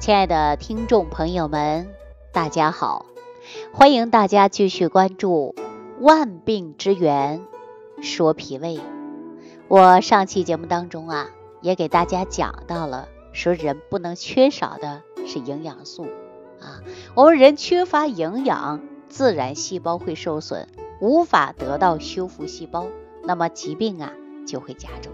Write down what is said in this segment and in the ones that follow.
亲爱的听众朋友们，大家好，欢迎大家继续关注《万病之源说脾胃》。我上期节目当中啊，也给大家讲到了，说人不能缺少的是营养素啊。我们人缺乏营养，自然细胞会受损，无法得到修复细胞，那么疾病啊就会加重。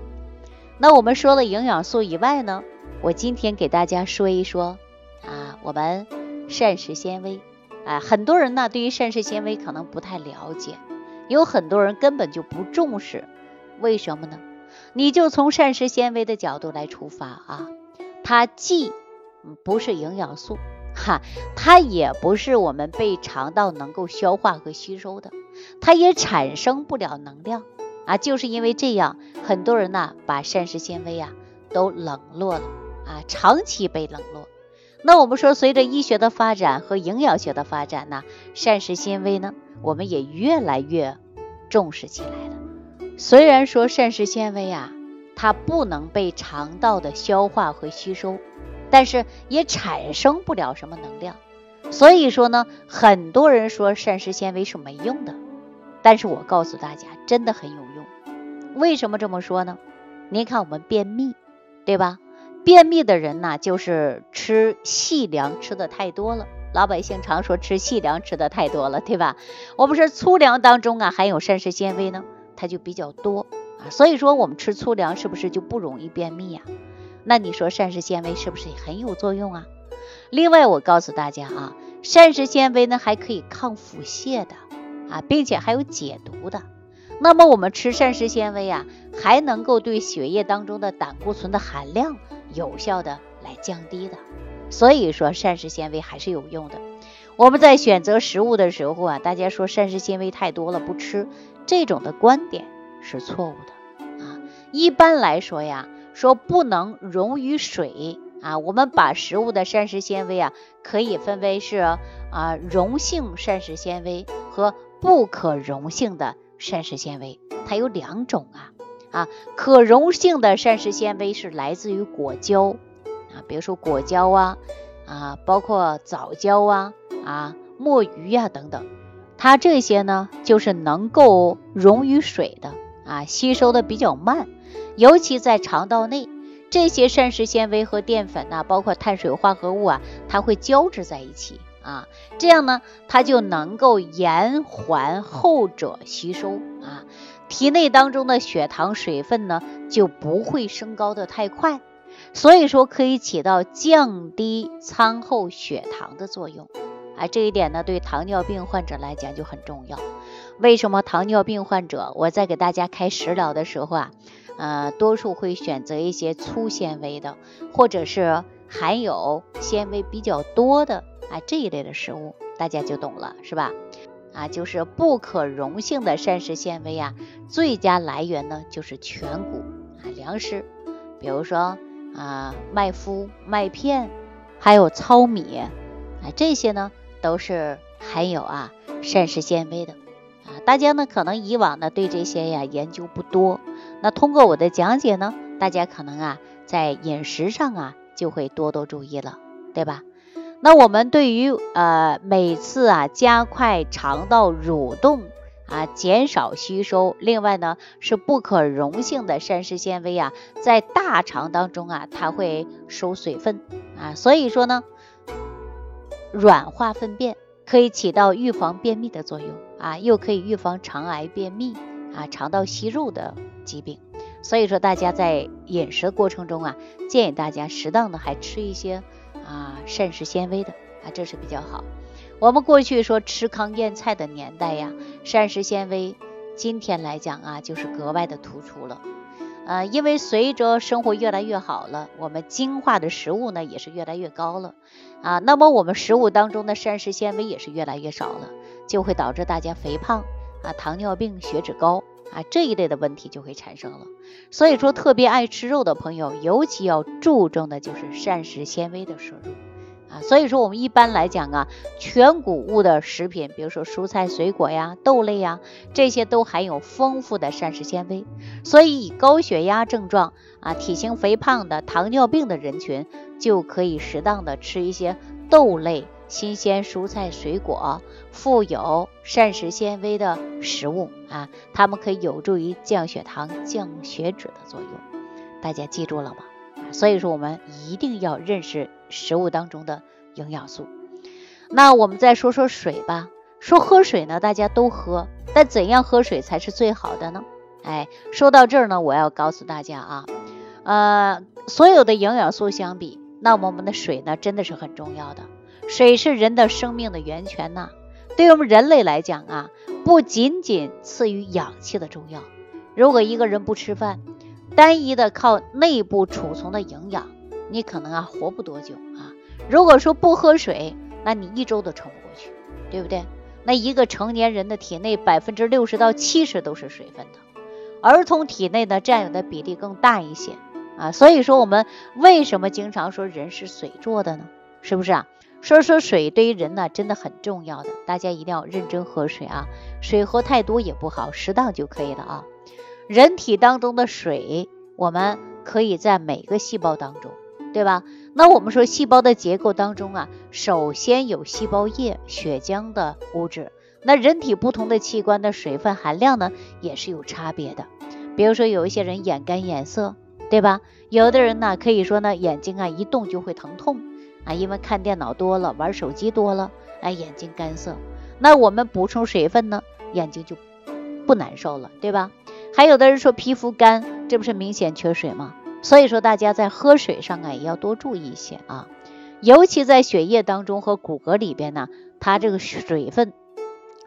那我们说了营养素以外呢，我今天给大家说一说啊，我们膳食纤维啊，很多人呢对于膳食纤维可能不太了解，有很多人根本就不重视。为什么呢？你就从膳食纤维的角度来出发啊，它既不是营养素，哈，它也不是我们被肠道能够消化和吸收的，它也产生不了能量啊。就是因为这样，很多人呢把膳食纤维啊都冷落了啊，长期被冷落。那我们说，随着医学的发展和营养学的发展呢，膳食纤维呢，我们也越来越重视起来了。虽然说膳食纤维啊，它不能被肠道的消化和吸收，但是也产生不了什么能量。所以说呢，很多人说膳食纤维是没用的，但是我告诉大家，真的很有用。为什么这么说呢？您看我们便秘，对吧？便秘的人呢，就是吃细粮吃的太多了。老百姓常说吃细粮吃的太多了，对吧？我们说粗粮当中啊，含有膳食纤维呢。它就比较多啊，所以说我们吃粗粮是不是就不容易便秘呀？那你说膳食纤维是不是很有作用啊？另外我告诉大家啊，膳食纤维呢还可以抗腹泻的啊，并且还有解毒的。那么我们吃膳食纤维啊，还能够对血液当中的胆固醇的含量有效的来降低的。所以说膳食纤维还是有用的。我们在选择食物的时候啊，大家说膳食纤维太多了不吃。这种的观点是错误的啊！一般来说呀，说不能溶于水啊。我们把食物的膳食纤维啊，可以分为是啊溶性膳食纤维和不可溶性的膳食纤维，它有两种啊啊。可溶性的膳食纤维是来自于果胶啊，比如说果胶啊啊，包括藻胶啊啊、墨鱼呀等等。它这些呢，就是能够溶于水的啊，吸收的比较慢，尤其在肠道内，这些膳食纤维和淀粉呐，包括碳水化合物啊，它会交织在一起啊，这样呢，它就能够延缓后者吸收啊，体内当中的血糖、水分呢就不会升高的太快，所以说可以起到降低餐后血糖的作用。啊，这一点呢，对糖尿病患者来讲就很重要。为什么糖尿病患者，我在给大家开食疗的时候啊，呃，多数会选择一些粗纤维的，或者是含有纤维比较多的啊这一类的食物，大家就懂了，是吧？啊，就是不可溶性的膳食纤维啊，最佳来源呢就是全谷啊粮食，比如说啊麦麸、麦片，还有糙米啊这些呢。都是含有啊膳食纤维的啊，大家呢可能以往呢对这些呀研究不多，那通过我的讲解呢，大家可能啊在饮食上啊就会多多注意了，对吧？那我们对于呃每次啊加快肠道蠕动啊，减少吸收，另外呢是不可溶性的膳食纤维啊，在大肠当中啊它会收水分啊，所以说呢。软化粪便可以起到预防便秘的作用啊，又可以预防肠癌、便秘啊、肠道息肉的疾病。所以说，大家在饮食过程中啊，建议大家适当的还吃一些啊膳食纤维的啊，这是比较好。我们过去说吃糠咽菜的年代呀，膳食纤维今天来讲啊，就是格外的突出了。呃，因为随着生活越来越好了，我们精化的食物呢也是越来越高了啊，那么我们食物当中的膳食纤维也是越来越少了，就会导致大家肥胖啊、糖尿病、血脂高啊这一类的问题就会产生了。所以说，特别爱吃肉的朋友，尤其要注重的就是膳食纤维的摄入啊。所以说我们一般来讲啊，全谷物的食品，比如说蔬菜、水果呀、豆类呀，这些都含有丰富的膳食纤维。所以以高血压症状啊、体型肥胖的、糖尿病的人群，就可以适当的吃一些豆类。新鲜蔬菜水果，富有膳食纤维的食物啊，它们可以有助于降血糖、降血脂的作用。大家记住了吗？所以说我们一定要认识食物当中的营养素。那我们再说说水吧。说喝水呢，大家都喝，但怎样喝水才是最好的呢？哎，说到这儿呢，我要告诉大家啊，呃，所有的营养素相比，那我们的水呢，真的是很重要的。水是人的生命的源泉呐，对于我们人类来讲啊，不仅仅次于氧气的重要。如果一个人不吃饭，单一的靠内部储存的营养，你可能啊活不多久啊。如果说不喝水，那你一周都撑不过去，对不对？那一个成年人的体内百分之六十到七十都是水分的，儿童体内呢占有的比例更大一些啊。所以说我们为什么经常说人是水做的呢？是不是啊？说说水对于人呢，真的很重要的，大家一定要认真喝水啊。水喝太多也不好，适当就可以了啊。人体当中的水，我们可以在每个细胞当中，对吧？那我们说细胞的结构当中啊，首先有细胞液、血浆的物质。那人体不同的器官的水分含量呢，也是有差别的。比如说有一些人眼干眼涩，对吧？有的人呢，可以说呢，眼睛啊一动就会疼痛。啊，因为看电脑多了，玩手机多了，哎，眼睛干涩。那我们补充水分呢，眼睛就不难受了，对吧？还有的人说皮肤干，这不是明显缺水吗？所以说大家在喝水上啊，也要多注意一些啊，尤其在血液当中和骨骼里边呢，它这个水分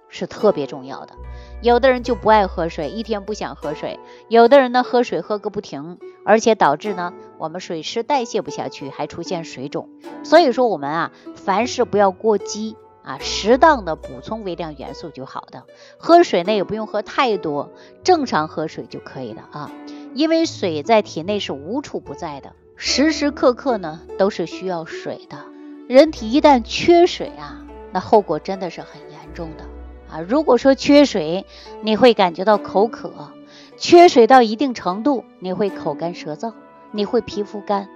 是特别重要的。有的人就不爱喝水，一天不想喝水；有的人呢，喝水喝个不停，而且导致呢，我们水湿代谢不下去，还出现水肿。所以说，我们啊，凡事不要过激啊，适当的补充微量元素就好的。喝水呢，也不用喝太多，正常喝水就可以了啊。因为水在体内是无处不在的，时时刻刻呢都是需要水的。人体一旦缺水啊，那后果真的是很严重的。啊，如果说缺水，你会感觉到口渴；缺水到一定程度，你会口干舌燥，你会皮肤干。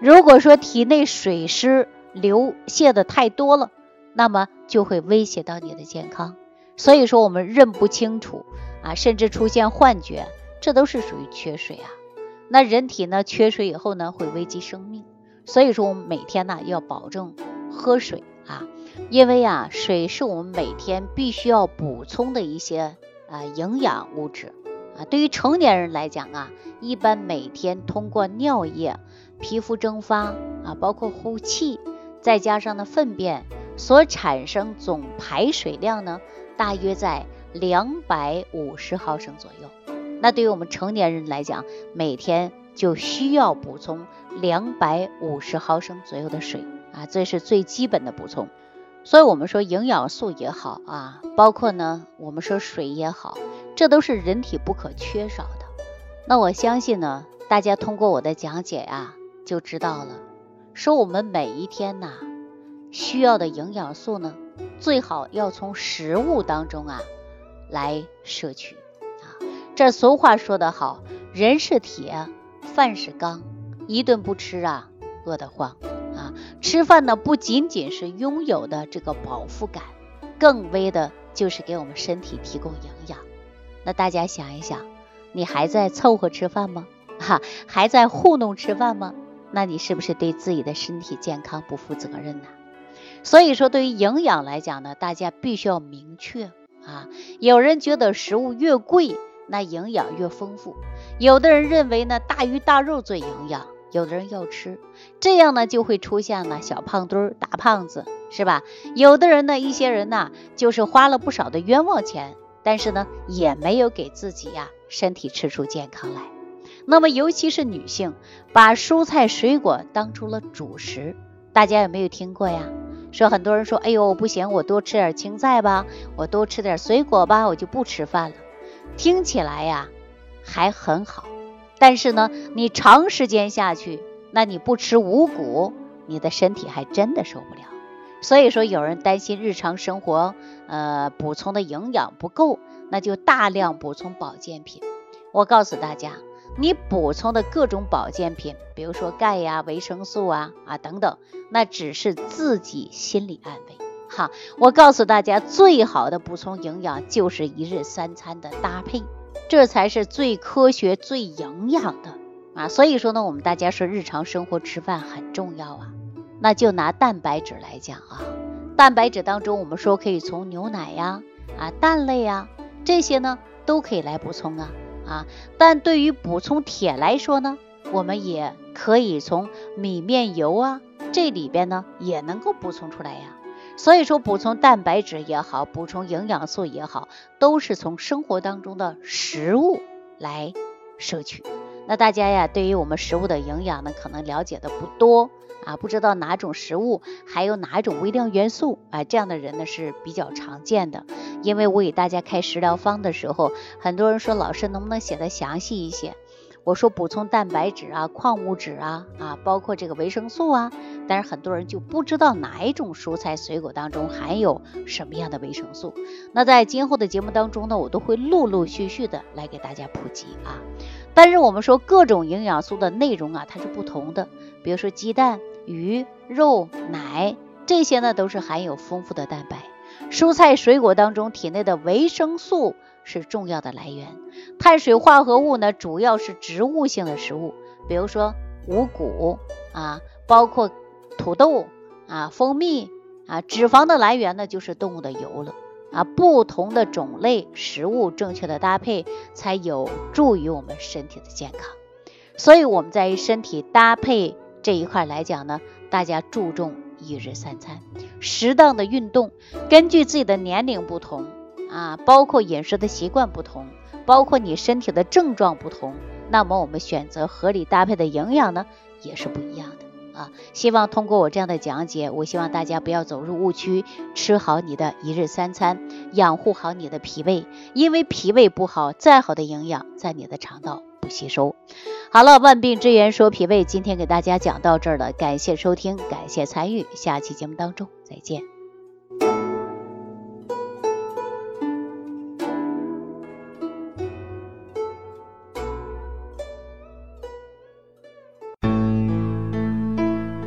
如果说体内水湿流泻的太多了，那么就会威胁到你的健康。所以说，我们认不清楚啊，甚至出现幻觉，这都是属于缺水啊。那人体呢，缺水以后呢，会危及生命。所以说，我们每天呢要保证喝水啊。因为啊，水是我们每天必须要补充的一些啊营养物质啊。对于成年人来讲啊，一般每天通过尿液、皮肤蒸发啊，包括呼气，再加上呢粪便所产生总排水量呢，大约在两百五十毫升左右。那对于我们成年人来讲，每天就需要补充两百五十毫升左右的水啊，这是最基本的补充。所以，我们说营养素也好啊，包括呢，我们说水也好，这都是人体不可缺少的。那我相信呢，大家通过我的讲解呀，就知道了。说我们每一天呐，需要的营养素呢，最好要从食物当中啊来摄取啊。这俗话说得好，人是铁，饭是钢，一顿不吃啊，饿得慌。吃饭呢，不仅仅是拥有的这个饱腹感，更为的就是给我们身体提供营养。那大家想一想，你还在凑合吃饭吗？哈，还在糊弄吃饭吗？那你是不是对自己的身体健康不负责任呢？所以说，对于营养来讲呢，大家必须要明确啊。有人觉得食物越贵，那营养越丰富；有的人认为呢，大鱼大肉最营养。有的人要吃，这样呢就会出现了小胖墩儿、大胖子，是吧？有的人呢，一些人呢，就是花了不少的冤枉钱，但是呢，也没有给自己呀身体吃出健康来。那么，尤其是女性，把蔬菜水果当成了主食，大家有没有听过呀？说很多人说，哎呦，不行，我多吃点青菜吧，我多吃点水果吧，我就不吃饭了。听起来呀，还很好。但是呢，你长时间下去，那你不吃五谷，你的身体还真的受不了。所以说，有人担心日常生活呃补充的营养不够，那就大量补充保健品。我告诉大家，你补充的各种保健品，比如说钙呀、维生素啊啊等等，那只是自己心理安慰。哈，我告诉大家，最好的补充营养就是一日三餐的搭配，这才是最科学、最营养的啊。所以说呢，我们大家说日常生活吃饭很重要啊。那就拿蛋白质来讲啊，蛋白质当中我们说可以从牛奶呀、啊蛋类呀这些呢都可以来补充啊啊。但对于补充铁来说呢，我们也可以从米面油啊这里边呢也能够补充出来呀。所以说，补充蛋白质也好，补充营养素也好，都是从生活当中的食物来摄取。那大家呀，对于我们食物的营养呢，可能了解的不多啊，不知道哪种食物还有哪种微量元素啊，这样的人呢是比较常见的。因为我给大家开食疗方的时候，很多人说老师能不能写的详细一些？我说补充蛋白质啊、矿物质啊啊，包括这个维生素啊。但是很多人就不知道哪一种蔬菜水果当中含有什么样的维生素。那在今后的节目当中呢，我都会陆陆续续的来给大家普及啊。但是我们说各种营养素的内容啊，它是不同的。比如说鸡蛋、鱼、肉、奶这些呢，都是含有丰富的蛋白。蔬菜水果当中体内的维生素是重要的来源。碳水化合物呢，主要是植物性的食物，比如说五谷啊，包括。土豆啊，蜂蜜啊，脂肪的来源呢就是动物的油了啊。不同的种类食物正确的搭配，才有助于我们身体的健康。所以我们在身体搭配这一块来讲呢，大家注重一日三餐，适当的运动，根据自己的年龄不同啊，包括饮食的习惯不同，包括你身体的症状不同，那么我们选择合理搭配的营养呢，也是不一样的。啊，希望通过我这样的讲解，我希望大家不要走入误区，吃好你的一日三餐，养护好你的脾胃，因为脾胃不好，再好的营养在你的肠道不吸收。好了，万病之源说脾胃，今天给大家讲到这儿了，感谢收听，感谢参与，下期节目当中再见。